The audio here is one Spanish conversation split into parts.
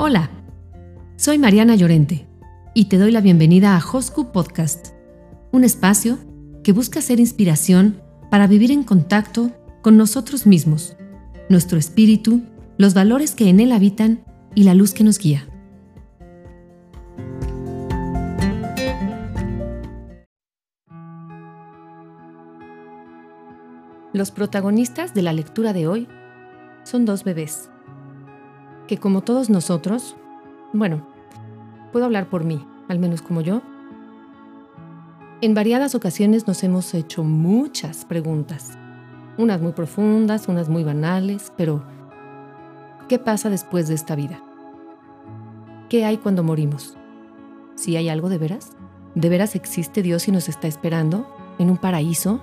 Hola, soy Mariana Llorente y te doy la bienvenida a Hosku Podcast, un espacio que busca ser inspiración para vivir en contacto con nosotros mismos, nuestro espíritu, los valores que en él habitan y la luz que nos guía. Los protagonistas de la lectura de hoy son dos bebés, que como todos nosotros, bueno, puedo hablar por mí, al menos como yo, en variadas ocasiones nos hemos hecho muchas preguntas, unas muy profundas, unas muy banales, pero ¿qué pasa después de esta vida? ¿Qué hay cuando morimos? ¿Si hay algo de veras? ¿De veras existe Dios y nos está esperando en un paraíso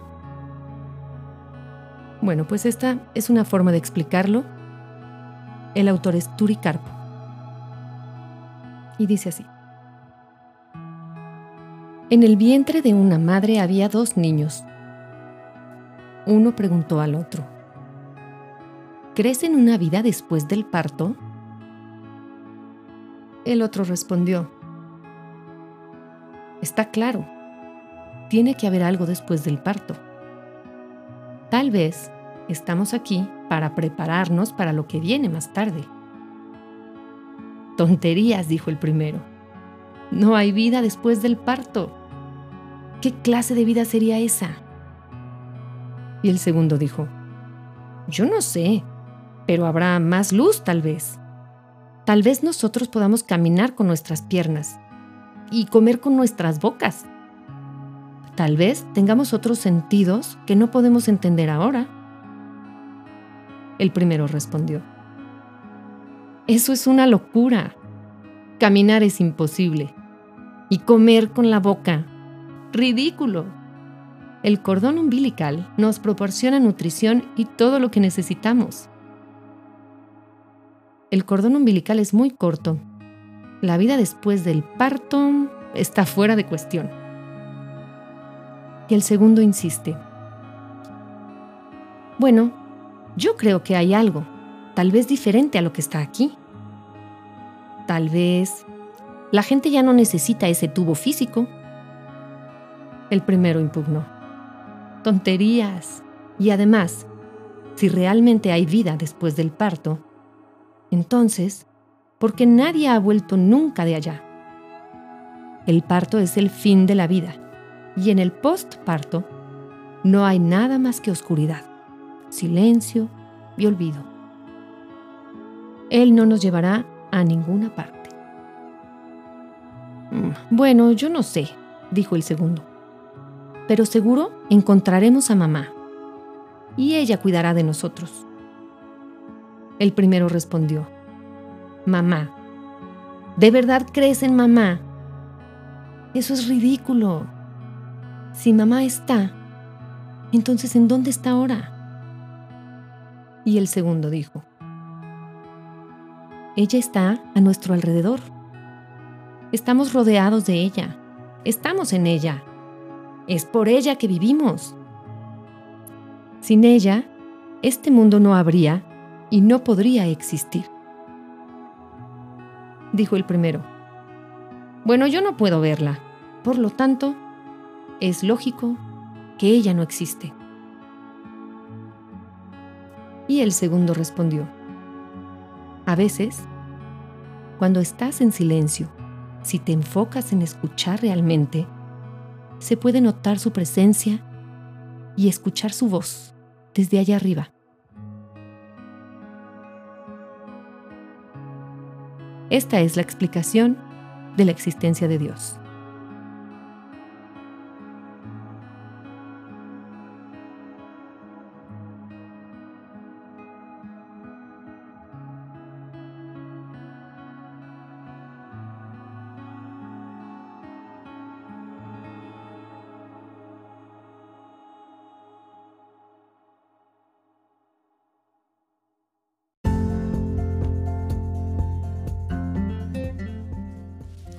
bueno, pues esta es una forma de explicarlo. El autor es Turi Carpo. Y dice así. En el vientre de una madre había dos niños. Uno preguntó al otro, ¿crees en una vida después del parto? El otro respondió, está claro, tiene que haber algo después del parto. Tal vez Estamos aquí para prepararnos para lo que viene más tarde. Tonterías, dijo el primero. No hay vida después del parto. ¿Qué clase de vida sería esa? Y el segundo dijo, yo no sé, pero habrá más luz tal vez. Tal vez nosotros podamos caminar con nuestras piernas y comer con nuestras bocas. Tal vez tengamos otros sentidos que no podemos entender ahora. El primero respondió, Eso es una locura. Caminar es imposible. Y comer con la boca. Ridículo. El cordón umbilical nos proporciona nutrición y todo lo que necesitamos. El cordón umbilical es muy corto. La vida después del parto está fuera de cuestión. Y el segundo insiste. Bueno, yo creo que hay algo, tal vez diferente a lo que está aquí. Tal vez la gente ya no necesita ese tubo físico. El primero impugnó. Tonterías. Y además, si realmente hay vida después del parto, entonces, ¿por qué nadie ha vuelto nunca de allá? El parto es el fin de la vida y en el postparto no hay nada más que oscuridad silencio y olvido. Él no nos llevará a ninguna parte. Mm, bueno, yo no sé, dijo el segundo, pero seguro encontraremos a mamá y ella cuidará de nosotros. El primero respondió, Mamá, ¿de verdad crees en mamá? Eso es ridículo. Si mamá está, entonces ¿en dónde está ahora? Y el segundo dijo, ella está a nuestro alrededor. Estamos rodeados de ella. Estamos en ella. Es por ella que vivimos. Sin ella, este mundo no habría y no podría existir. Dijo el primero. Bueno, yo no puedo verla. Por lo tanto, es lógico que ella no existe. Y el segundo respondió, a veces, cuando estás en silencio, si te enfocas en escuchar realmente, se puede notar su presencia y escuchar su voz desde allá arriba. Esta es la explicación de la existencia de Dios.